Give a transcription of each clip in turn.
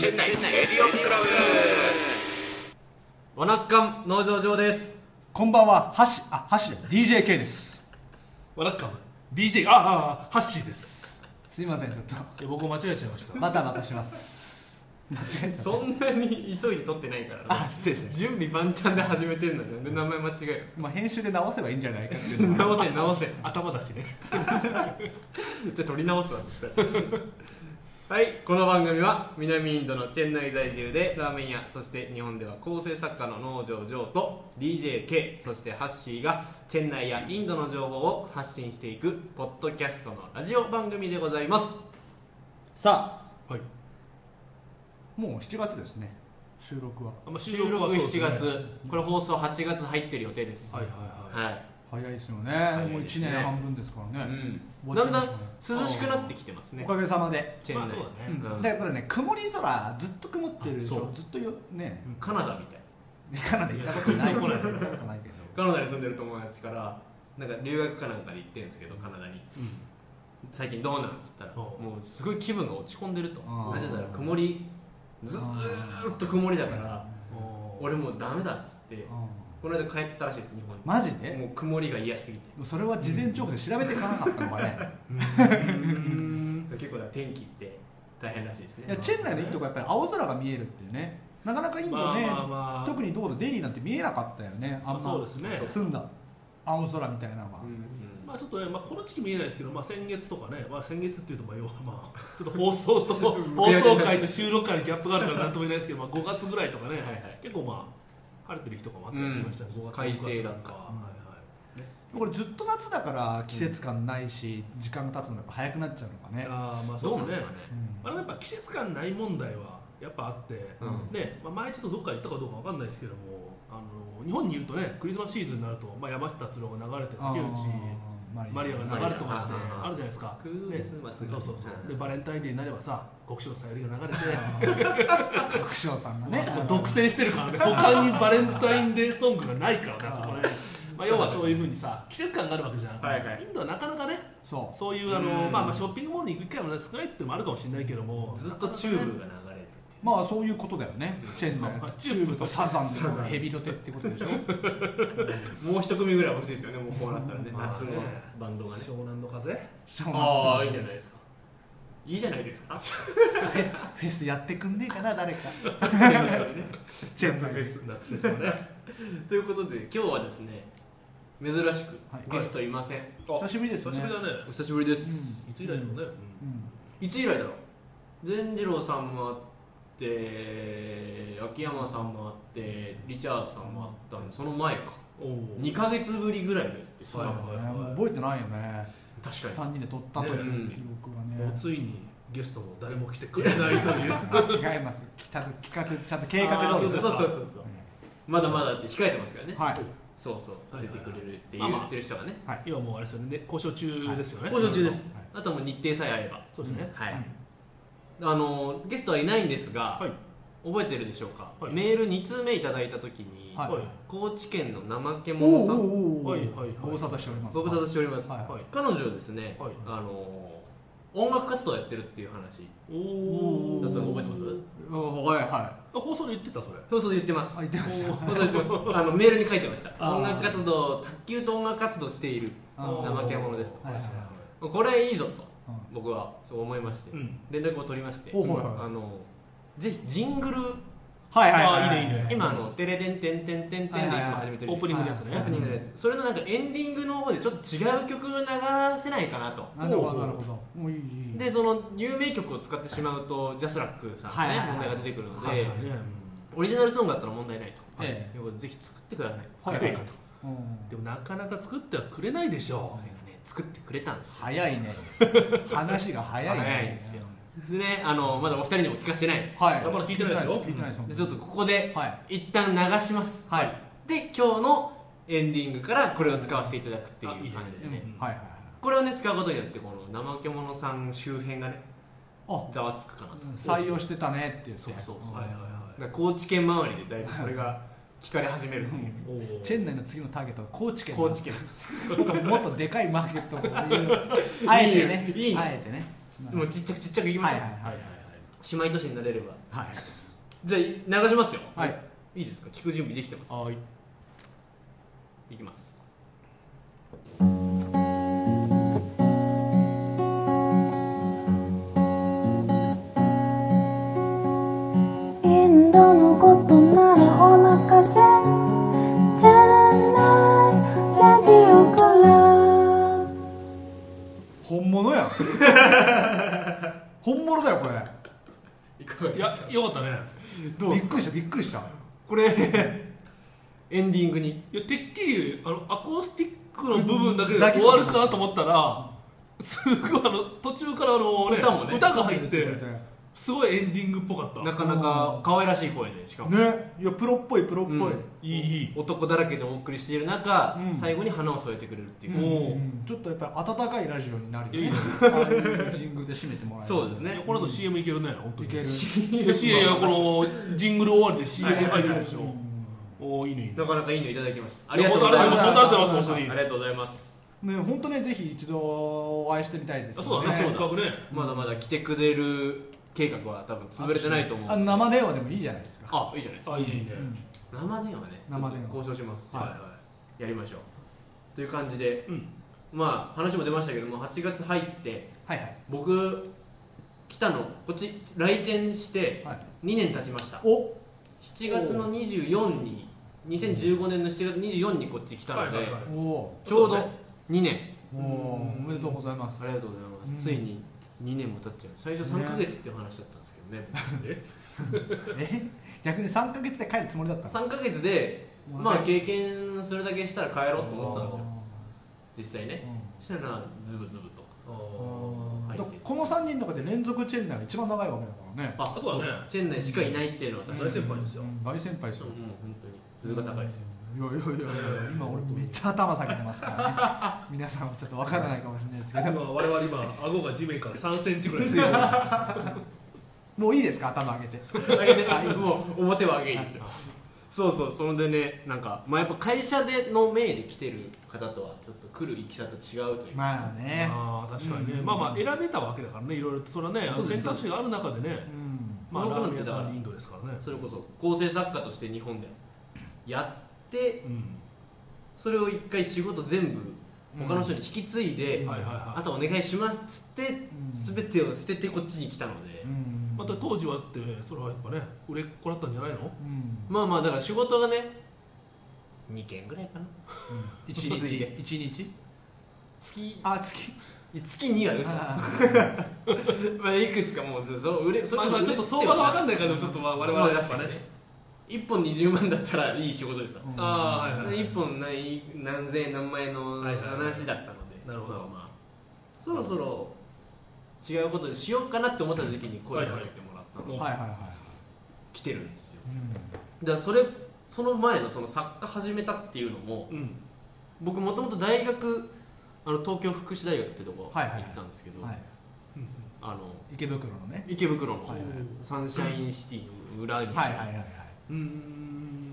チェンナイエディオンクラブわなっかん農場上ですこんばんは、ハッシー、あ、ハッシー、DJK です。わらっかむ DJ あああハッシーですすいません、ちょっと。いや僕間違えちゃいましたまたまたします。間違えた。そんなに急いで撮ってないからあ、ね失礼準備万端で始めてんのになんで名前間違え。まあ、編集で直せばいいんじゃないかっていうのかは。直せ直せ頭だしね じゃあ撮り直すわそしたらはいこの番組は南インドのチェンナイ在住でラーメン屋そして日本では構成作家の農場ジョーと DJK そしてハッシーがチェンナイやインドの情報を発信していくポッドキャストのラジオ番組でございます。さあはい。もう7月ですね。収録は。収録7はそうですね。月、これ放送8月入ってる予定です。はいはいはい。はい早いですよね。いもう1ですね年半分ですからね。うん、だんだん涼しくなってきてますね。おかげさまで。チェンまあそうだね。うん。だからね、曇り空、ずっと曇ってるでし。ょ。ずっとよ、ね。カナダみたい。カナダ行ったことない。ない。けど。カナダに住んでる友達からなんか留学かなんかで行ってるんですけどカナダに。最近どうなんっつったらおもうすごい気分が落ち込んでると。なぜなら曇りずーっと曇りだから俺もうダメだっつってうんこの間帰ったらしいです日本に。マジで？もう曇りが嫌すぎて。それは事前情報で調べていかなかったのかね。結構だから天気って大変らしいですね。いやチェンナイのいいとこはやっぱり青空が見えるっていうね。なかなかインドね、まあまあまあ。特に道路デリーなんて見えなかったよね。あんまあそうですね。澄んだ青空みたいなのが、うんまあちょっとね、まあ、この時期見えないですけど、まあ、先月とかね、まあ、先月っていうとまあ要はまあちょっと放送と 放送回と収録回にギャップがあるからなんとも言えないですけど、まあ、5月ぐらいとかね、はいはい。結構まあ晴れてる日とかもあったりしましたね、うん。5月快晴だ6月なんか、うんはいはい。これずっと夏だから季節感ないし、時間が経つのがやっぱ早くなっちゃうのかね、あーまあどそううですね。うん。まあ、やっぱ季節感ない問題はやっぱあって、うん。ねまあ、前ちょっとどっか行ったかどうかわかんないですけどもあの日本にいるとねクリスマスシーズンになると、まあ、山下達郎が流れてあー竹内マリアが流れるとかってあるじゃないですか、クリスマスねそうそうそう。でバレンタインデーになればさ極小さゆりが流れて国章 さんがね。まあ独占してるからね。他にバレンタインデーソングがないからねあそこね、まあ、要はそういうふうにさ季節感があるわけじゃん、はいはい。インドはなかなかねそう。そういうあの、うん。まあ、まあショッピングモールに行く機会もね少ないっていうのもあるかもしれないけどもずっとチューブが流れまあそういうことだよね。チェンナイまあチューブとサザンのヘビロテってことでしょ？い うもう一組ぐらい欲しいですよねもうこうなったらね。まあね夏のバンドがね。湘南の風？ああいいじゃないですかいいじゃないですか。フェスやってくんねえかな誰か。チェンフェス夏ですよね。ということで今日はですね珍しくはい。ゲストいません、久しぶりですね。久しぶりだね。お久しぶりです、いつ以来だろうね、うん。いつ以来だろう。善次郎さんもあって秋山さんもあってリチャードさんもあったんでその前か。おお2か月ぶりぐらいですってはいね。もう覚えてないよね。確かに。3人で撮ったというね。記録がもうねついにゲストも誰も来てくれないという。あ違います。ちゃんと企画ちゃんと計画通りそうそうそうそう。まだまだって控えてますからね、はい。そうそう。はい出てくれるってまあまあ。言ってる人がね。今もうあれですよね。交渉中ですよね、交渉中です。はい。あとはもう日程さえ合えば。そうですね、はい、うんあのゲストはいないんですが、はい。覚えてるでしょうか、はい。メール2通目いただいた時に、はい。はい高知県の怠けお者さんおおおはいはいはい。ご無沙汰しております。ご無沙汰しております、はいはい。彼女はですね、はい。あの音楽活動やってるっていう話。おおだったの覚えてます？おはいは放送で言ってたそれ。放送で言ってます。いあ言ってました。放送で言ってます。あのメールに書いてました。音楽活動卓球と音楽活動している怠け者ですはいはいはい。これいいぞと。うん僕はそう思いまして、うん。連絡を取りましてあのぜひジングルはいはいはいあいいね。いい。ね今あの「テレデンテンテンテンテン」でいつも始めてるオープニングですね、オープニングのやつそれのなんかエンディングの方でちょっと違う曲流せないかなと。なるほどなるほど。もういいいい。でその有名曲を使ってしまうとジャスラックさんのねはいはいはい。問題が出てくるのでオリジナルソングだったら問題ないと。ええ。い。うことでぜひ作ってください。はい早いかとうん。でもなかなか作ってはくれないでしょそれがね作ってくれたんですよ。早いね。話が早いね。早いですよ。でねあのまだお二人にも聞かせてないです。はい。まだ聞いてないですよ。聞いてないですでちょっとここではい。一旦流します。はい。で今日のエンディングからこれを使わせていただくっていう感じでね。はいはいこれをね使うことによってこの怠け者さん周辺がねあ。ざわつくかなと。採用してたねって言ってそうそうそうはいはいはだから高知県周りでだいぶそれが聞かれ始めるっていういおーチェン内の次のターゲットは高知県高知県です。もっとでかいマーケットを あえてね。いいね。あえてね。もうちっちゃくちっちゃくいきましょう、はいはいはい。はいはい姉妹都市になれれば。はい。じゃあ流しますよはい。いいですか？聞く準備できてますはい。いきますこれ エンディングに。いやてっきりあのアコースティックの部分だけで終わるかなと思ったらすごいあの途中からあの、ね、歌もね。が入ってすごいエンディングっぽかった。なかなか可愛らしい声でしかも、ね。いやプロっぽいプロっぽい、うん。いいいい。男だらけでお送りしている中、うん。最後に花を添えてくれるっていう。う、ん。うん。ちょっとやっぱり温かいラジオになるよね。いいね。ああいうジングルで締めてもらえるそうですねいやこれの CM いけるね本当に。いける。いや CM いやこのジングル終わりで CM 入るでしょ。うん。おおいいねいいね。なかなかいいのいただきましたあありがとうございます。ありがとうございます本当に。ありがとうございます。ね本当ねぜひ一度お会いしてみたいですあそうだねせっかくねまだまだ来てくれる計画は多分潰れてないと思う。あ生電話でもいいじゃないですか。あいいじゃないですか。あいいね。いいね。うん。生電話ね。生電話。交渉します。はい。はいやりましょう。という感じでうん。まあ話も出ましたけども8月入ってはいはい。僕来たのこっち来店してはい。2年経ちました。お。7月の24に2015年の7月24にこっち来たので、はいはいちょうどそうね。2年。おおおめでとうございます。ありがとうございます、うん。ついに2年も経っちゃう。最初3ヶ月っていう話だったんですけどね。え？え？逆に3か月で帰るつもりだったの？3ヶ月でまあ経験するだけしたら帰ろうと思ってたんですよ。あ実際ね。ーそしたらズブズブとこの3人の中で連続チェンナイが一番長いわけだからね。あそうだね。チェン内しかいないっていうのは確かに。大先輩ですよ。うん。大先輩ですよ。そうもう本当に。図が高いですよ。いやいやいやいや今俺めっちゃ頭下げてますからね。皆さんはちょっとわからないかもしれないですけど。今我々今顎が地面から3センチぐらい強い。もういいですか？頭上げて。上げてもう表は上げいいですよそうそうそれでねなんかまあやっぱ会社での命で来てる方とはちょっと来るいきさつ違うというか。まあね。ああ確かにね、うん。まあまあ選べたわけだからねいろいろとそれはね選択肢がある中でね。うん。まあ僕ラーメン屋さなんインドですからね。それこそ構成作家として日本でやってうんそれを一回仕事全部他の人に引き継いで、あとお願いしますっつってうん。全てを捨ててこっちに来たので、うん。また当時はってそれはやっぱね売れっ子だったんじゃないの？うん。まあまあだから仕事がね2件ぐらいかな。一日一日？月。あ月。月2は嘘あ まあいくつかもうそそう売れそまあまあちょっと相場が分かんないからでもちょっとまあ我々はやっぱね1本20万だったらいい仕事ですよ、うん。ああはいはいはい。1本何何千円何万円のはいはいはい話だったので、なるほど。まあまあ。そろそろ違うことでしようかなって思った時に声をかけてもらったので、はいはいはい来てるんですよ。うん。だからそれその前のその作家始めたっていうのもうん。僕もともと大学あの東京福祉大学ってとこ行はいはいはい。ってたんですけど、はい。あの池袋のね。池袋のはいはいサンシャインシティの裏に、はいはいはい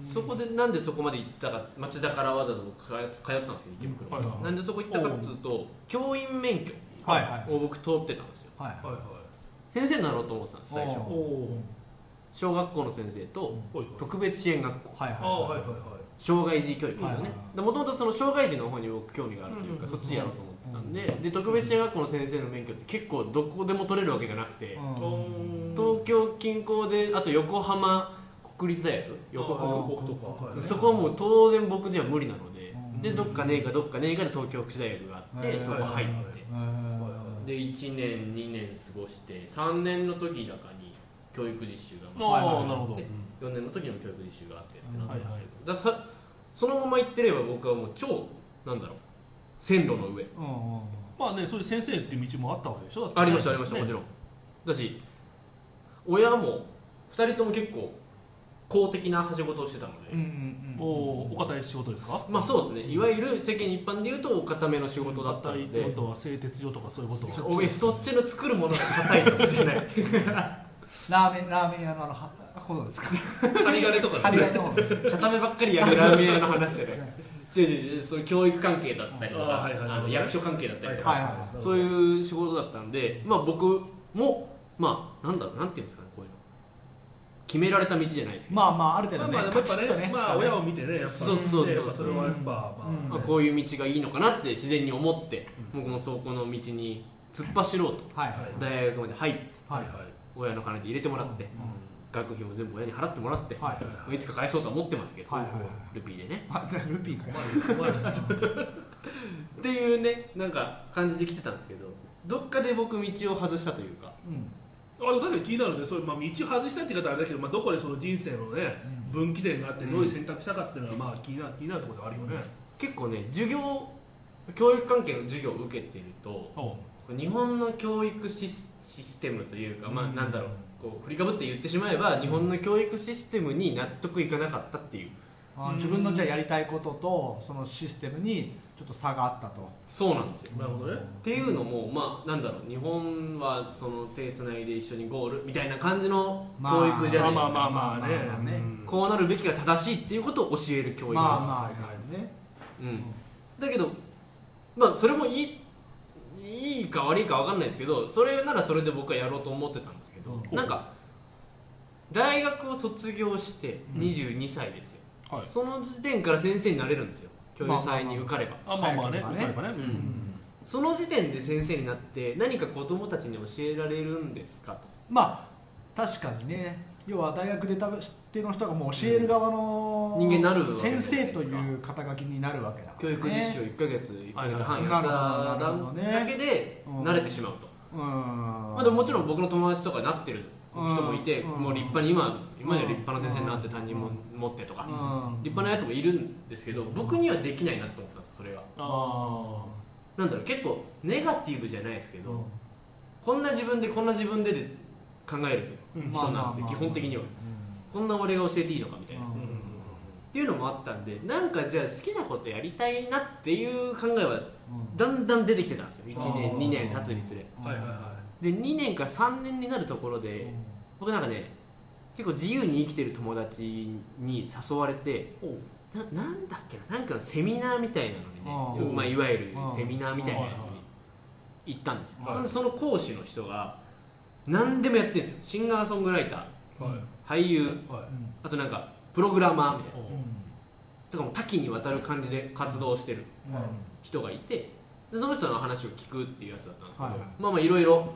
そこでなんでそこまで行ったか町田からわざわざ僕通ってたんですけど池袋、はいはいはい。なんでそこ行ったかっつうと教員免許はいはいを僕通ってたんですよ。はいはいはい。先生になろうと思ってたんです最初。小学校の先生と特別支援学校。はいはいはい。障害児教育ですよはいねはい。もともとその障害児の方に僕興味があるというか、うんそっちでやろうと思ってたんで,、で特別支援学校の先生の免許って結構どこでも取れるわけじゃなくて、うん。東京近郊であと横浜国立大学横国とか。そこはもう当然僕には無理なので、うん。でどっかねえかどっかねえかで東京福祉大学があって、うんそこ入って、うんで1年2年過ごして3年の時だかに教育実習があはいはいなるほど。で4年の時の教育実習があってってなったんですけど、はいはいそのまま行ってれば僕はもう超なんだろう線路の上。うんうんまあねそれ先生っていう道もあったわけでしょ？ありましたありました、ね。もちろん。だし親も2人とも結構公的な仕事をしてたので、うんうんおおお堅い仕事ですか？まあそうですね。いわゆる世間一般で言うとお固めの仕事だったので。硬いってことは製鉄所とかそういうことおいそっちの作るものが硬いとかじゃない。ラーメンラーメン屋のあのはことですか？針金とか針ね金の方。固めばっかりやるラーメン屋の話じゃない。違う違う違うそういう教育関係だったりとかあの役所関係だったりとか、はいはいはい。そういう仕事だったんで、まあ、僕もまあなんだろうなんていうんですかねこういうの決められた道じゃないですけど、まあまあある程度ねまあまあやっぱねねまあ親を見てねやっぱそうそうそうそれはやっぱまあこういう道がいいのかなって自然に思って、僕もそこの道に突っ走ろうと。はいはい。大学まで入ってはいはい。親の金で入れてもらって、うん。学費も全部親に払ってもらって、はいはいい、つか返そうとは思ってますけど、はいはいはい。ルピーでね。あルピーか。よ っていうねなんか感じで来てたんですけどどっかで僕道を外したというかうんあでも確かに気になるね。そういう、まあ、道を外したって言い方はあれだけど、まあ、どこでその人生のね分岐点があってうん。どういう選択したかっていうのはまあ気になる気になるところではあるよね、結構ね授業教育関係の授業を受けてると日本の教育シスシステムというか、まあ、うん。なんだろうこう振りかぶって言ってしまえば日本の教育システムに納得いかなかったっていう。あ自分のじゃあやりたいこととそのシステムにちょっと差があったと。そうなんですよ。なるほどね。っていうのもまあなんだろう日本はその手つないで一緒にゴールみたいな感じの教育じゃないですか、まあまあまあまあね,、まあまあね。うん。こうなるべきが正しいっていうことを教える教育まあまあね。うん、だけどまあそれもいいいいか悪いか分かんないですけどそれならそれで僕はやろうと思ってたんですけど、うん。なんか大学を卒業してうん。22歳ですよ、はい。その時点から先生になれるんですよ教育祭に受かれば、あ。まあまあね早ければね。ね。うん。その時点で先生になって何か子供たちに教えられるんですかと。まあ確かにね。要は大学でた手の人がもう教える側の人間になる先生という肩書きになるわけだから、ね、教育実習1ヶ月1ヶ月半やっただけで慣れてしまうと、うん。まあ、でももちろん僕の友達とかになってる人もいて、うん。もう立派に今今では立派な先生になって担任も持ってとか、うん。立派なやつもいるんですけど僕にはできないなと思ったんですよそれがあなんだろう結構ネガティブじゃないですけど、うん。こんな自分でこんな自分でで考えるうん人なんて基本的には。こんな俺が教えていいのかみたいな、っていうのもあったんでなんかじゃあ好きなことやりたいなっていう考えはうん。だんだん出てきてたんですよ。1あ年ー。2年経つにつれ。はいはいはで2年から3年になるところで僕なんかね結構自由に生きてる友達に誘われてななんだっけななんかのセミナーみたいなのにねまあ、いわゆるセミナーみたいなやつに行ったんですよ。はい。そのその講師の人が何でもやってるんですよ。シンガーソングライター。はい。俳優。はい。あとなんかプログラマーみたいな。とかも多岐にわたる感じで活動してる人がいてでその人の話を聞くっていうやつだったんですけど、はいはい。まあまあいろいろ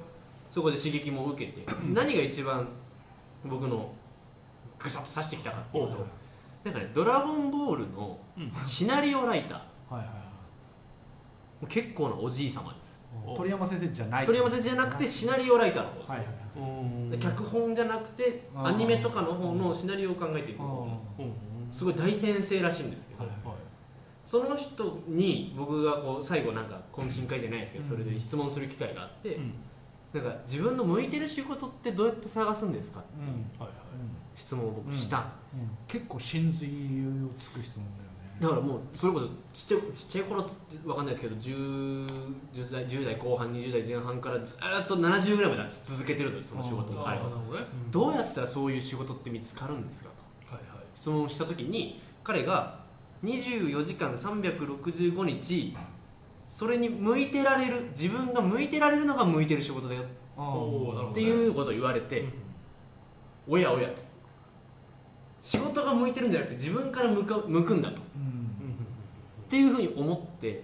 そこで刺激も受けて 何が一番僕のグサッと刺してきたかっていうとなんかね「ドラゴンボール」のうん。シナリオライター。結構なおじい様です。うん鳥山先生じゃない。鳥山先生じゃなくてシナリオライターの方です、はいはいうんで脚本じゃなくてアニメとかの方のシナリオを考えていくすごい大先生らしいんですけど、はいはい。その人に僕がこう最後なんか懇親会じゃないですけどうん。それで質問する機会があって、うんなんか自分の向いてる仕事ってどうやって探すんですか？っていはい質問を僕したんです、うん。結構真髄をつく質問だよねだからもうそれこそちっちゃいちっちゃい頃ってわかん。ないですけど 10, 10, 代10代後半20代前半からずーっと70ぐらいまで続けてるん。ですその仕事をどうやったらそういう仕事って見つかるん。ですかとはいはい質問した時に彼が24時間365日それに向いてられる自分が向いてられるのが向いてる仕事だよ。っていうことを言われて、おやおやと。仕事が向いてるんじゃなくて自分から向か向くんだと。っうん。うんていうふうに思ってうん。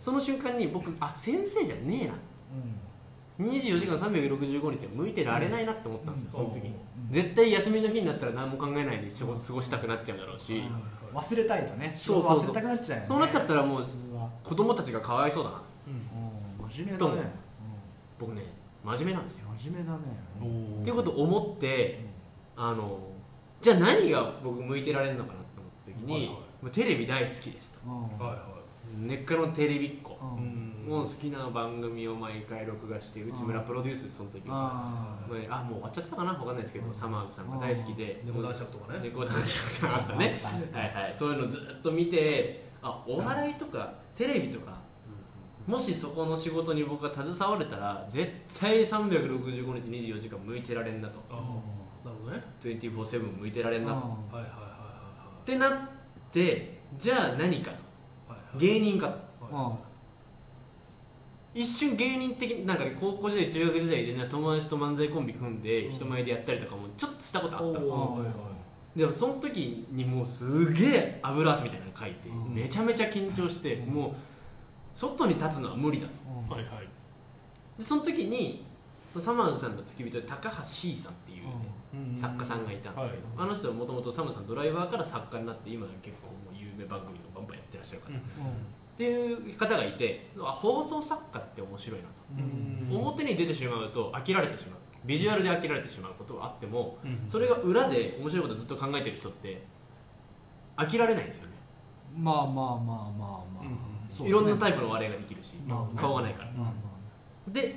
その瞬間に僕あ先生じゃねえな。24時間365日は向いてられないなって思ったんですよ、その時に。うん。絶対休みの日になったら何も考えないで仕事過ごしたくなっちゃうだろうし、うん忘れたいとね。そうそうそう。仕事忘れたくなっちゃうよね。そうなっちゃったらもう子供たちがかわいそうだな。うん。うん真面目だね。僕ね真面目なんですよ。うん真面目だね。おー。っていうことを思ってあのじゃあ何が僕向いてられるのかなって思った時に、はいはい。もうテレビ大好きですと。うん。はいは根っからのテレビっ子、うん。いうんもう好きな番組を毎回録画して内村プロデュースその時はあまああもう終わっちゃってたかな？分かんないですけど、サマーズさんが大好きで。猫男爵とかね。猫男爵さんあったね。はいはい。そういうのずっと見てあお笑いとかテレビとかもしそこの仕事に僕が携われたら絶対365日24時間向いてられんなと。なるほどね。24/7向いてられんなと。っはいはいはいはいてなってじゃあ何かと。はいはい。芸人かと。はい。うん一瞬芸人的なんかね高校時代中学時代で、ね、友達と漫才コンビ組んで人前でやったりとかもちょっとしたことあったんですよ。おー。はいはいでもその時にもうすげえ油汗みたいなの書いて、うん。めちゃめちゃ緊張して、もう外に立つのは無理だと。うん。はいはい。でその時にそのサマーズさんの付き人で高橋 C さんっていう、ねうん。作家さんがいたんですけど、はい。あの人はもともとサムさんドライバーから作家になって今結構もう有名番組をバンバンやってらっしゃる方、うん。っていう方がいてあ放送作家って面白いなと、うん。表に出てしまうと飽きられてしまうビジュアルで飽きられてしまうことはあってもうん。それが裏で面白いことずっと考えてる人って飽きられないんですよね。まあまあまあまあまあ、いろんなイタイプの笑いができるし、まあ顔がないから、まあまで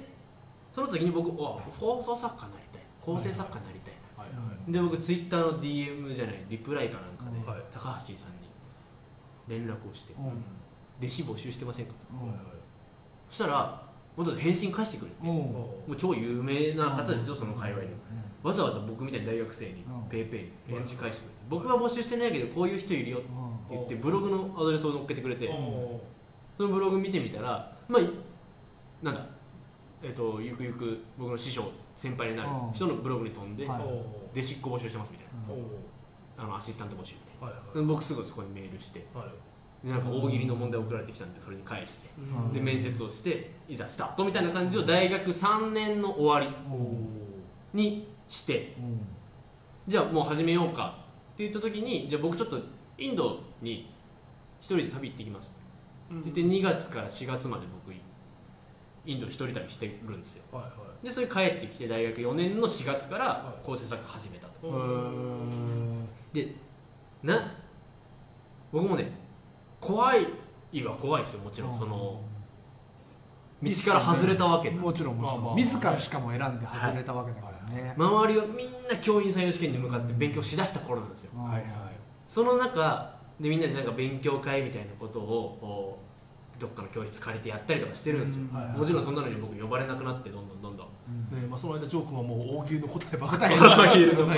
その時に僕お放送作家になりたい。構成作家になりたい。な、はい。はいで僕ツイッターの DM じゃないリプライかなんかで、高橋さんに連絡をして、あうん。弟子募集してませんかと。うんそしたらわざわざ返信返してくれて、うん。もう超有名な方ですよ、その界隈でうわざわざ僕みたいに大学生にうん。ペイペイに返事返してくれて、僕は募集してないけどこういう人いるよって言ってブログのアドレスを載っけてくれて、おそのブログ見てみたらまあいなんだえっ、とゆくゆく僕の師匠先輩になるうん。人のブログに飛んで、弟子っ子募集してますみたいな。あのアシスタント募集み僕すぐそこにメールしてなんか大喜利の問題送られてきたんでそれに返して。うん。で面接をしていざスタートみたいな感じを大学3年の終わりうんにして。うん。じゃあもう始めようかって言った時にじゃあ僕ちょっとインドに一人で旅行ってきます。って言って2月から4月まで僕インド一人旅してるんですよ。はいはでそれ帰ってきて大学4年の4月からはい。構成作家始めたと。いうんでな僕もね怖いは怖いですよもちろん。その道から外れたわけだ。もちろんもちろん、まあまあ自らしかも選んで外れたわけだからね、周りはみんな教員採用試験に向かって勉強しだした頃なんですよ。うんはいはい。その中でみんなでなんか勉強会みたいなことをどっかの教室借りてやったりとかしてるんですよ、うんはいはいもちろんそんなのに僕呼ばれなくなってどんどんどんどんねまあ、その間ジョー君はもう大喜利の答えばっか答りえバイルの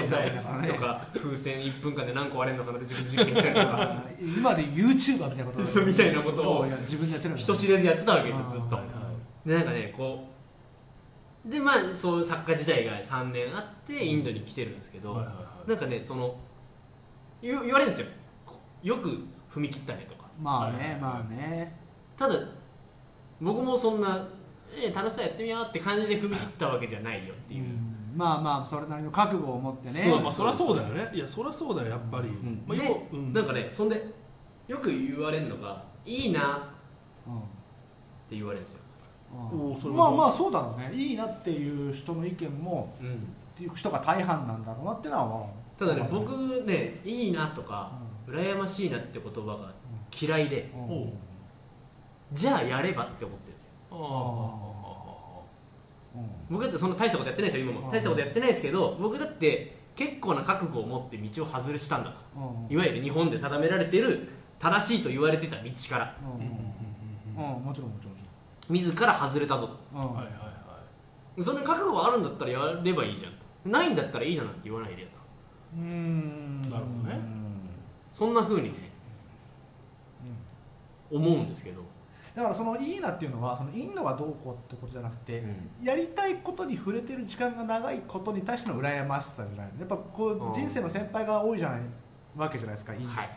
とか風船1分間で何個割れるのかなって自分で実験したりとか。今で YouTuber みたいなことみたいなことをいや自分でやってるんだ人知れずやってたわけですよずっと。あでなんかねこうでまあそういう作家時代が3年あってインドに来てるんですけど、はいはいはいなんかねその言言われるんですよ。こよく踏み切ったねとか。まあはいはいはいねまあね。ただ僕もそんな、えー楽しそうやってみようって感じで踏み切ったわけじゃないよっていう、うん。まあまあそれなりの覚悟を持ってね。そうまあそりゃそうだよね。いやそりゃそうだよやっぱり、うん。まあ、で要うん。なんかねそんでよく言われるのがいいなっうん。て言われるんですよ、うん。おーそれはまあまあそうだろうね。いいなっていう人の意見もうん、っていう人が大半なんだろうなってのはまあただね僕ねいいなとか羨ましいなって言葉が嫌いでじゃあやればって思ってるんですよ僕だってそんな大したことやってないですよ今も。うん。大したことやってないですけど僕だって結構な覚悟を持って道を外れしたんだと。うん。いわゆる日本で定められてる正しいと言われてた道から。うん。うん。うんもちろんもちろん。自ら外れたぞろんうん。はいはいはその覚悟があるんだったらやればいいじゃん。とないんだったらいいななんて言わないでよと。うーん。なるほどね。そんな風にね思うんですけど、だからそのいいなっていうのはそのインドがどうこうってことじゃなくて、やりたいことに触れてる時間が長いことに対しての羨ましさじゃないやっぱこうん。う人生の先輩が多いじゃないわけじゃないですかインド、はいはい。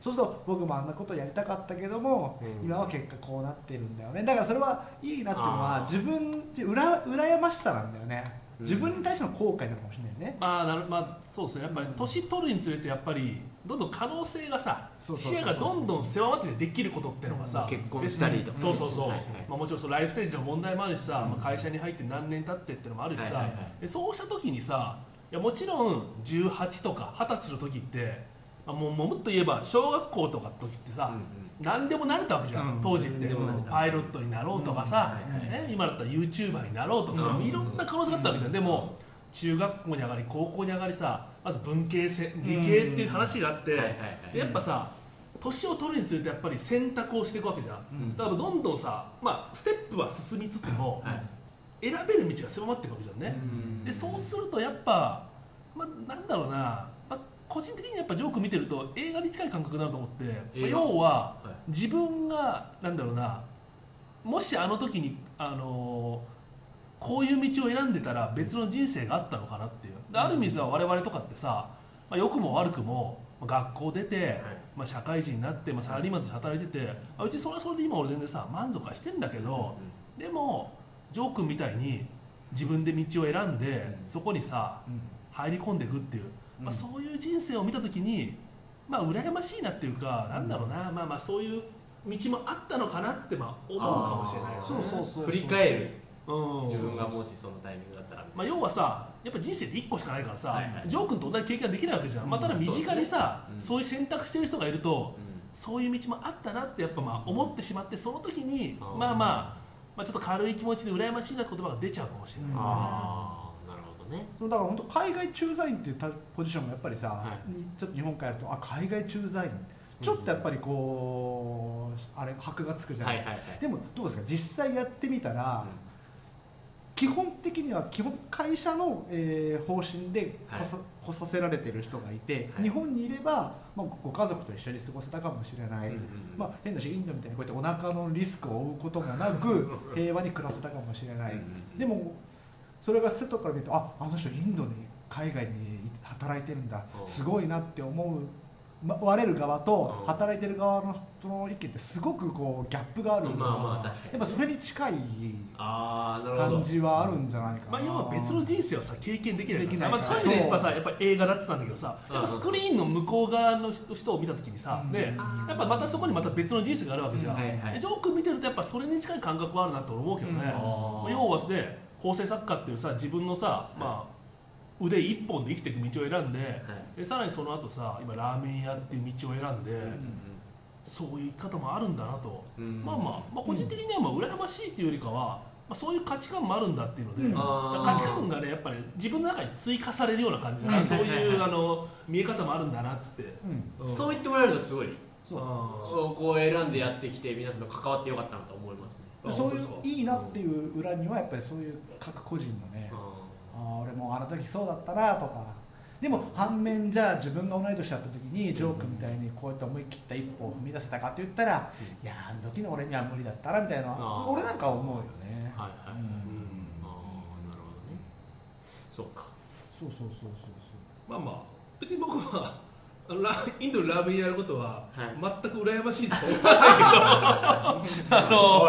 そうすると僕もあんなことやりたかったけども、うん。今は結果こうなってるんだよね。だからそれはいいなっていうのは自分ってうら羨ましさなんだよね、うん自分に対しての後悔なのかもしれないね。いまあなるまあそうですね。やっぱり年取るにつれてやっぱりどんどん可能性がさ視野がどんどん狭まってできることってのがさ結婚したりとかそうそうそう、はいはい。まあ、もちろんそのライフステージの問題もあるしさ、まあ、会社に入って何年経ってってのもあるしさ、はいはいはい。でそうした時にさいやもちろん18とか20歳の時って、まあ、もうもうもっと言えば小学校とかの時ってさ、うんうん。何でもなれたわけじゃん、うん当時って。パイロットになろうとかさ、うんね、今だったら YouTuber になろうとか、うんいろんな可能性があったわけじゃん、でも中学校に上がり高校に上がりさまず文系せ理系っていう話があって、やっぱさ年を取るにつれてやっぱり選択をしていくわけじゃん、うん。だからどんどんさ、まあ、ステップは進みつつも、はい。選べる道が狭まっていくわけじゃんね、うん。でそうするとやっぱ、まあ、なんだろうな、まあ、個人的にやっぱジョーク見てると映画に近い感覚になると思って、まあ要ははい。自分がなんだろうなもしあの時にあのこういう道を選んでたら別の人生があったのかなっていうである意味では我々とかってさ、まあ、良くも悪くもまあ学校出て、まあ、社会人になって、まあ、サラリーマンとして働いてて、まあ、うちそれはそれで今俺全然さ満足はしてんだけど、でもジョー君みたいに自分で道を選んで、そこにさ入り込んでいくっていう、まあ、そういう人生を見た時にまあ羨ましいなっていうか、なんだろうなまあまあそういう道もあったのかなってまあ思うかもしれないよね。そうそうそう振り返る。うん。自分がもしそのタイミングだったらまあ、要はさやっぱ人生って1個しかないからさ、はいはい。ジョー君と同じ経験ができないわけじゃん、まあ、ただ身近にさ、うん。そういう選択してる人がいると、うん。そういう道もあったなってやっぱまあ思ってしまってその時に、まあまあ、まあちょっと軽い気持ちで羨ましいなって言葉が出ちゃうかもしれない、うんああなるほどね。だから本当海外駐在員っていうたポジションもやっぱりさ、はにちょっと日本からやるとあ海外駐在員。ちょっとやっぱりこうあれ箔がつくじゃなはいいはいはいですか、でもどうですか？実際やってみたら、基本的には基本会社の、えー方針で来さ,、来させられてる人がいて、はい。日本にいれば、まあ、ご家族と一緒に過ごせたかもしれない、うんうんうん。まあ、変だしインドみたいにこうやってお腹のリスクを負うこともなく平和に暮らせたかもしれない、うんうんでもそれが外から見るとああの人インドに海外に働いてるんだ。う。んすごいなって思う、ま、割れる側とうん働いてる側の人の意見ってすごくこうギャップがあるんでまあまあ確かに。やっぱそれに近い感じはあるんじゃないかな、まあ、要は別の人生をさ経験できないからさ。まあ、そういう。意味でやっぱさやっぱ映画だってたんだけどさやっぱスクリーンの向こう側の人を見た時にさ、うん。ねあーやっぱまたそこにまた別の人生があるわけじゃん、はいはい。でジョー君見てるとやっぱそれに近い感覚はあるなと思うけどね、うん。まあ要はね構成作家っていうさ自分のさ、まあ、腕一本で生きていく道を選んで,、はい。でさらにその後さ今ラーメン屋っていう道を選んで、そういう生き方もあるんだなと、うんまあまあ、まあ個人的にはまあ羨ましいっていうよりかは、まあ、そういう価値観もあるんだっていうので、うん。価値観がねやっぱり、自分の中に追加されるような感じだな、うんそうはいうあの見え方もあるんだなっつって、うん。そう言ってもらえるとすごい。そそうこう選んでやってきて皆さんと関わってよかったなと思いますね。あそういういいなっていう裏にはやっぱりそういう各個人のね、あああ俺もあの時そうだったなとか。でも反面じゃあ自分が同い年だった時にジョークみたいにこうやって思い切った一歩を踏み出せたかって言ったら、いやあの時の俺には無理だったなみたいな。俺なんかは思うよね。はいはい、うん。うん。ああなるほどね。そうか。そうそうそうそうまあまあ別に僕はラインドでラーメンやることははい。全く羨ましいとは思わないけど、あの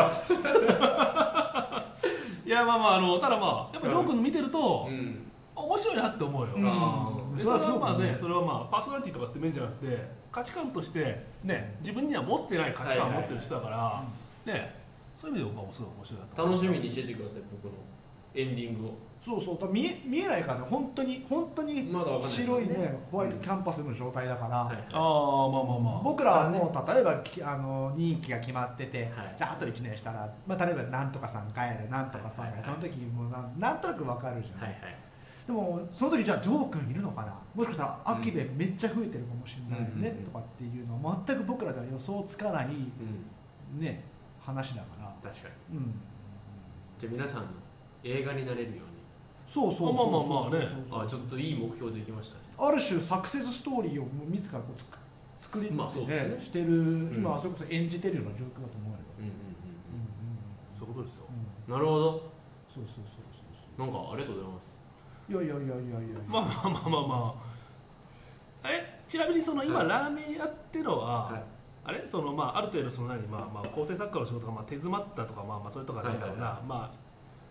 いやまあまああのただまあやっぱジョー君見てると、うん。面白いなって思うよ、うん。それはまあねねそれはまあパーソナリティとかって面じゃなくて価値観としてね自分には持ってない価値観を持ってる人だから、ねそういう意味で僕はすごい面白いなと思う。楽しみにしててください僕のエンディングをそうそう。だ見え見えないからね。本当に本当に白いねホワイトキャンパスの状態だから、はいああまあまあまあ。僕らはもう例えばきあの任期が決まってて、はい。じゃああと1年したら、まあ、例えばなんとかさん帰るなんとかさん帰る、はいはいその時もうなんなんとなく分かるじゃん、はいはい。でもその時じゃあジョー君いるのかな？もしかしたら秋でめっちゃ増えてるかもしれないね、うんとかっていうのは全く僕らでは予想つかないうん。ね話だから、確かに。うん、じゃあ皆さんの映画になれるようにそうそうそうまあまあまあね。そうあちょっといい目標できましたね。ある種サクセスストーリーをもう自らこう作作り、ねまあそうですね。してる、今はそれこそ演じてるような状況だと思うよ、うんうんうん。そういうことですよ。なるほど。そうそうそうそうなんかありがとうございます。いやいやいやいやいやまあまあまあまあまあ。えちなみにその今、はい。ラーメン屋ってのは、はい。あれ？そのまあある程度その何まあまあ構成作家の仕事がまあ手詰まったとかまあまあそれとかなんだろうな、まあ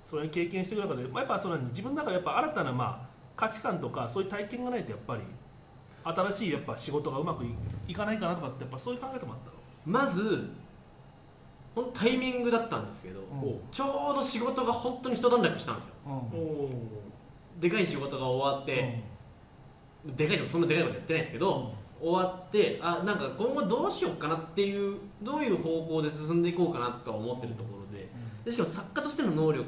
それに経験していく中で、まあ、やっぱその自分の中でやっぱ新たなまあ価値観とかそういう体験がないとやっぱり新しいやっぱ仕事がうまくいいかないかなとかってやっぱそういう考え方もあったの？まずほんタイミングだったんですけど、うん。ちょうど仕事が本当に一段落したんですよ。うん。おでかい仕事が終わって、でかい仕事そんなでかいことやってないですけど、終わってあなんか今後どうしようかなっていうどういう方向で進んでいこうかなとは思ってるところででしかも作家としての能力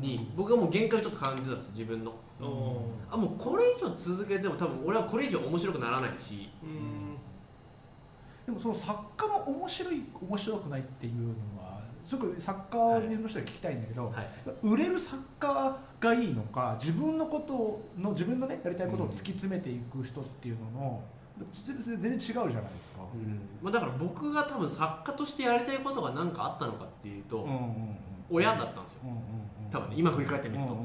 に僕はもう限界をちょっと感じてたんですよ自分の。おおあもうこれ以上続けても多分俺はこれ以上面白くならないし。うん。でもその作家の面白い面白くないっていうのはすごく作家の人は聞きたいんだけど、はい。売れる作家がいいのか自分のことの自分のねやりたいことを突き詰めていく人っていうのの全然違うじゃないですか、うん。まあ、だから僕が多分作家としてやりたいことが何かあったのかっていうと、親だったんですよ。多分ね今振り返ってみると、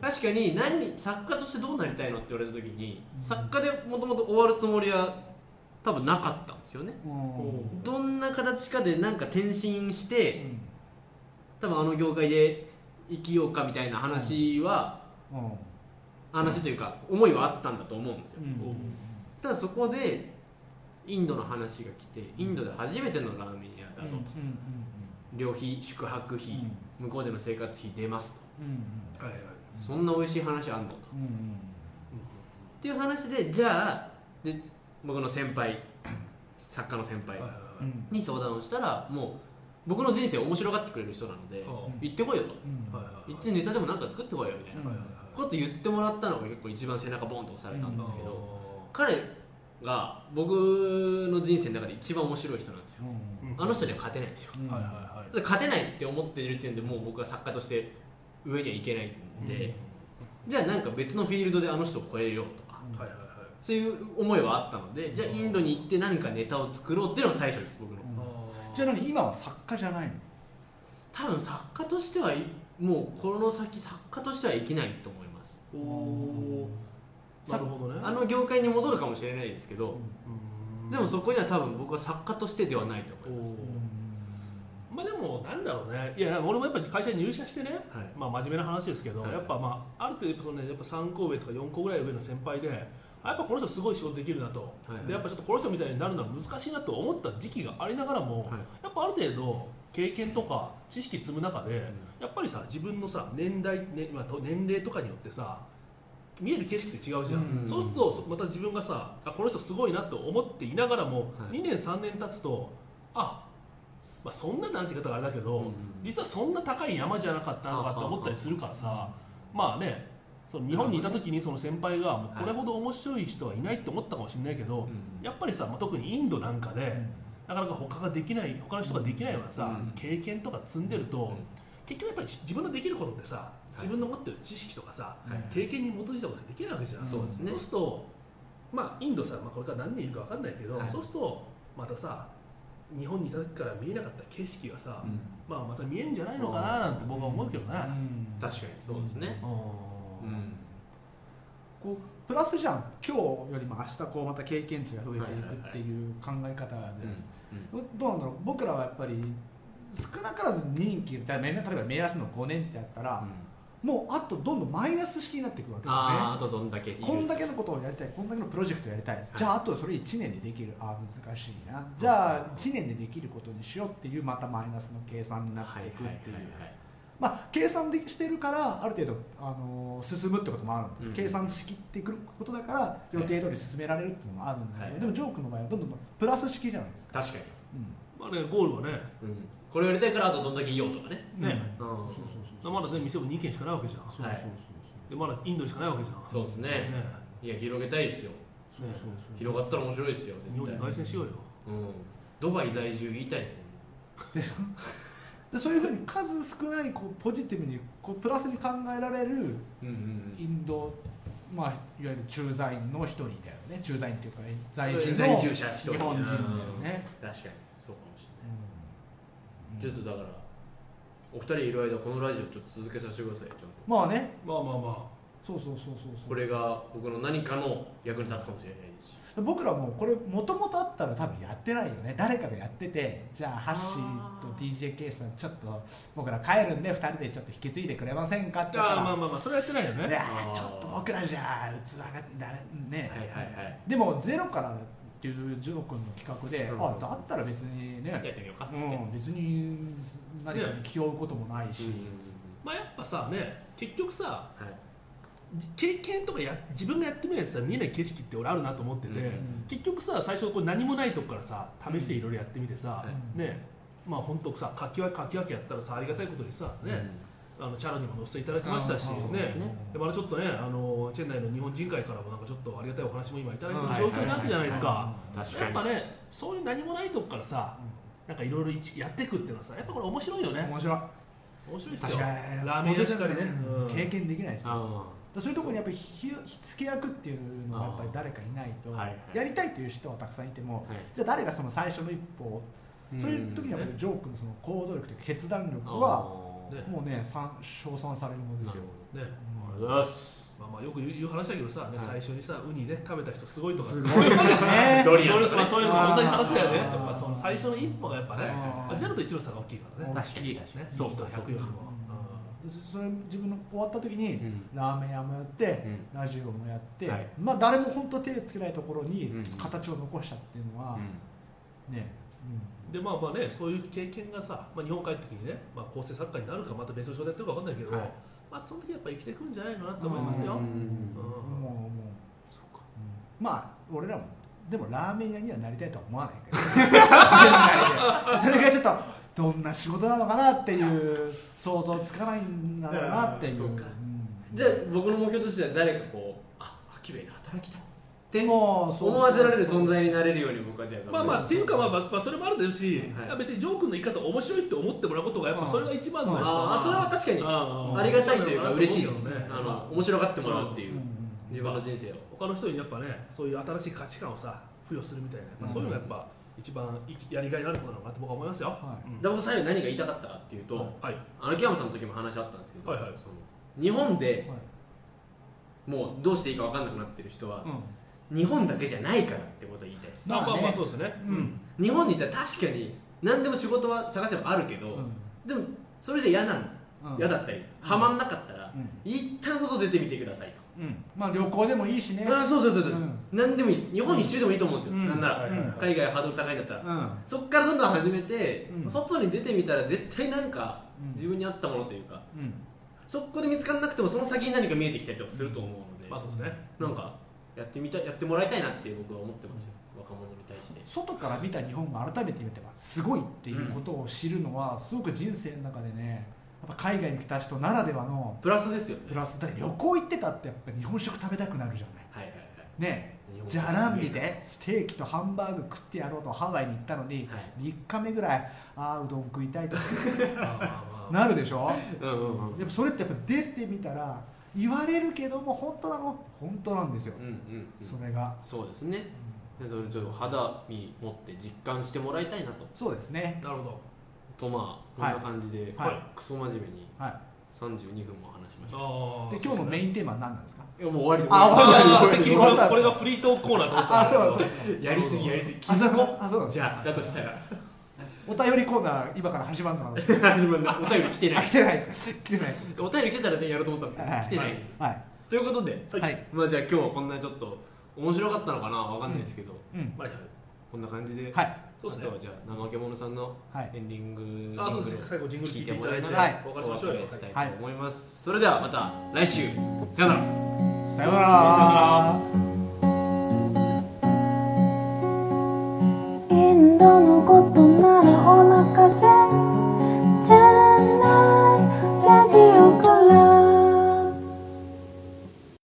確かに何作家としてどうなりたいのって言われた時に、うん。作家でもともと終わるつもりは多分なかったんですよね。うんどんな形かでなんか転身しうてん。多分あの業界で生きようかみたいな話は、うん。話というか思いはあったんだと思うんですよ、うんただそこでインドの話が来てインドで初めてのラーメン屋だぞと、うん旅費宿泊費、うん。向こうでの生活費出ますと。うんうん。はいはい。そんな美味しい話あんのと。うんうん。っていう話でじゃあで僕の先輩 作家の先輩に相談をしたらもう僕の人生を面白がってくれる人なのでは行ってこいよと。うん。はいはい行ってネタでもなんか作ってこいよみたいなうんはいはい。こと言ってもらったのが結構一番背中ボンと押されたんですけど、は彼が僕の人生の中で一番面白い人なんですよ。うん。いあの人には勝てないんですよ。うん。はいはいはい。で勝てないって思ってる時点でもう僕は作家として上にはいけないんで、じゃあなんか別のフィールドであの人を超えようとか。はいはいはい。そういう思いはあったのでじゃあインドに行って何かネタを作ろうっていうのが最初です僕の。うん。じゃあ何今は作家じゃないの？多分作家としてはいもうこの先作家としてはいけないと思います。おおーなるほどね。あの業界に戻るかもしれないですけどうん。でもそこには多分僕は作家としてではないと思います。まあでもなんだろうね。いや俺もやっぱり会社に入社してねはい。まあ真面目な話ですけど、はい。やっぱまあある程度その、ね、やっぱ3個上とか4個ぐらい上の先輩でやっぱこの人すごい仕事できるなと、はい。でやっぱちょっとこの人みたいになるのは難しいなと思った時期がありながらも、はい。やっぱある程度経験とか知識積む中で、やっぱりさ自分のさ年代、ねまあ、と年齢とかによってさ見える景色って違うじゃん、うん。そうするとそまた自分がさあこの人すごいなと思っていながらも、はい。2年3年経つとあ、まあ、そんななんて言い方があれだけど、うん。実はそんな高い山じゃなかったのかって思ったりするからさまあねその日本にいた時にその先輩がもうこれほど面白い人はいないって思ったかもしれないけど、うん。やっぱりさ、まあ、特にインドなんかで、なかなか他ができない他の人ができないようなさ、うん。経験とか積んでると、結局やっぱり自分のできることってさ自分の持ってる知識とかさ、はい。経験に基づいたことができないわけじゃん、そうですね。そうするとまあインドさ、まあ、これから何人いるか分かんないけど、はい。そうするとまたさ日本にいた時から見えなかった景色がさ、うん。まあ、また見えんじゃないのかななんて僕は思うけどね、確かにそうですね。ううん。んこうプラスじゃん今日よりも明日こうまた経験値が増えていくっていう考え方で、どうなんだろう。僕らはやっぱり少なからず任期例えば目安の5年ってやったら、もうあとどんどんマイナス式になっていくわけだよね。あとどんだけこんだけのことをやりたいこんだけのプロジェクトをやりたい、じゃああとそれ1年でできる。あー難しいな。じゃあ1年でできることにしようっていうまたマイナスの計算になっていくっていう、まあ、計算でしてるからある程度、あのー進むってこともあるんで、うん。計算しきってくることだから予定通り進められるっていうのもあるんだけど、はい。でもジョークの場合はどんどんプラス式じゃないですか、確かに。まあね、ゴールはねうんこれをやりたいからあとどんだけいようとかね。うんね。うん。そうそうそうまだね店も2軒しかないわけじゃん。そうそうそうでまだインドにしかないわけじゃん。そうですね。いや広げたいですよ。そうそうそう。広がったら面白いですよ絶対。日本に凱旋しようよ。うん。ドバイ在住言いたいですね でそういうふうに数少ないこうポジティブにこうプラスに考えられるうんうんインド、まあ、いわゆる駐在員の一人だよね。駐在員っていうか在住の在住者一人。日本人だよね、確かにそうかもしれないうんちょっとだからお二人いる間このラジオちょっと続けさせてくださいちゃんと。まあね。まあまあまそうそうそうそうそう。これが僕の何かの役に立つかもしれないです。し僕らもこれもともとあったら多分やってないよね。誰かがやっててじゃあハッシーと DJ ケースさんちょっと僕ら帰るんで2人でちょっと引き継いでくれませんかってあ言ったら。あまあまあまあそれはやってないよね。いやちょっと僕らじゃ器がだね、はいはいはい。でもゼロからっていうジョー君の企画で、うん。あだったら別にね、やってみようかっつって、うん、別に何かに気負うこともないし、まあやっぱさね結局さはい。経験とかや自分がやってみないとさ見えない景色って俺あるなと思ってて、うん結局さ最初こう何もないとこからさ試していろいろやってみてさ、はい。ね。まあ本当さかき分けかき分けやったらさありがたいことにさね、あのチャラにも乗せていただきましたしね。ね。でまたちょっとねあのチェン内の日本人会からもなんかちょっとありがたいお話も今いただいてるうん状況になるじゃないですか。確かにやっぱねそういう何もないとこからさなんかいろいろやっていくっていうのはさやっぱこれ面白いよね。面白い。面白いですよ。ラーメン屋しかりね、経験できないですよ。あそういうところにやっぱり火火付け役っていうのがやっぱり誰かいないと、やりたいという人はたくさんいても、はい。じゃあ誰がその最初の一歩を、そういう時にやっぱりジョークのその行動力というか決断力はね。もうねさん称賛されるものですよ。ね。ありがとうございます。まあまあよく言う話だけどさ、ねはい。最初にさウニね食べた人すごいとか。すごいね。ドリアンそういうまあそういうの本当に話だよね。やっぱその最初の一歩がやっぱね、はいまあ、ゼロと一の差が大きいからね。確かにねそう1と100よりも、そそれ自分の終わった時に、うん。ラーメン屋もやって、うん。ラジオもやって、はい。まあ誰も本当手つけないところにうん。形を残したっていうのは、ね、でまあまあねそういう経験がさ、まあ、日本帰った時にね、まあ、構成作家になるかまた別の仕事やってるか分かんないけど、はい。まあその時やっぱ生きていくんじゃないのなと思いますよ、うんうんもうもう、そうか。うん。まあ俺らもでもラーメン屋にはなりたいとは思わないけど。それがちょっとどんな仕事なのかなっていう想像つかないんだろうなっていう。そうか。うん。じゃあ僕の目標としては誰かこうあ秋部に働きたいって思わせられる存在になれるように僕はじゃあまあまあっていうかまあまあまあそれもあるだろうし、はい。別にジョー君の言い方面白いって思ってもらうことがやっぱそれが一番のああそれは確かにあありがたいというか嬉しいです。ね。あの面白がってもらうっていううん自分の人生を。他の人にやっぱねそういう新しい価値観をさ付与するみたいな、まあ、そういうのがやっぱ一番いやりがいになることなのかなって僕は思いますよ、はい。うん。で僕最後何が言いたかったかっていうと、はい。あの秋山さんの時も話あったんですけど、はいはい。その日本ではい。もうどうしていいか分かんなくなってる人は、うん日本だけじゃないからってことを言いたいです。まあねまあまあまあそうですね、うん。日本にいたら確かに何でも仕事は探せばあるけど、うん。でもそれじゃ嫌なのうん。嫌だったり、はまんなかったら、うん。一旦外出てみてくださいと、うん。まあ旅行でもいいしね。あそうそうそうそう、う。ん。何でもいいです。日本一周でもいいと思うんですよ、うん。なんなら、海外ハードル高いんだったら、うん。そっからどんどん始めて、うん。外に出てみたら絶対なんかうん。自分に合ったものというかうん。そこで見つからなくてもその先に何か見えてきたりとかすると思うので、まあそうですね。なんかやってみたいやってもらいたいなって僕は思ってますよ、若者に対して。外から見た日本が改めて見てす。ごいっていうことを知るのはすごく人生の中でねやっぱ海外に来た人ならではのプラスですよね。プラスだ旅行行ってたってやっぱ日本食食べたくなるじゃない。はいはいはい。ね。じゃあランビでステーキとハンバーグ食ってやろうとハワイに行ったのにはい。3日目ぐらいああうどん食いたいとか。なるでしょ？うんうんうん。やっぱそれってやっぱ出てみたら言われるけども本当なの本当なんですよ。うんうんうん。それが。そうですね。でそれちょっと肌身持って実感してもらいたいなと。そうですね。なるほど。とまあこんはいな感じで、はい。クソ真面目にはい。32分も話しました。で今日のメインンテーマは何なんですか？やもう終わりで。あ終わりあ終わりーてっきりこれこれがフリートークコーナーと思ったあそうそうやりすぎやりすぎ。あそうあそうじゃあだとしたらお便りコーナー今から始まるの 始まる。のお便り来てない。来てない。来てない。お便り来てたらねやろうと思ったんですけど、はい、来てない、はい、ということで、はい、まあじゃあ今日はこんなちょっと面白かったのかなわかんないですけど、うん。うん、こんな感じで、はい、そうするとじゃあ怠け者さんのエンディング、はい、あそうです。最後ジングル聞いてもらいなら、お別れしたいと思います、それではまた来週。さよなら。さよなら。エンドのことなら。任せ。て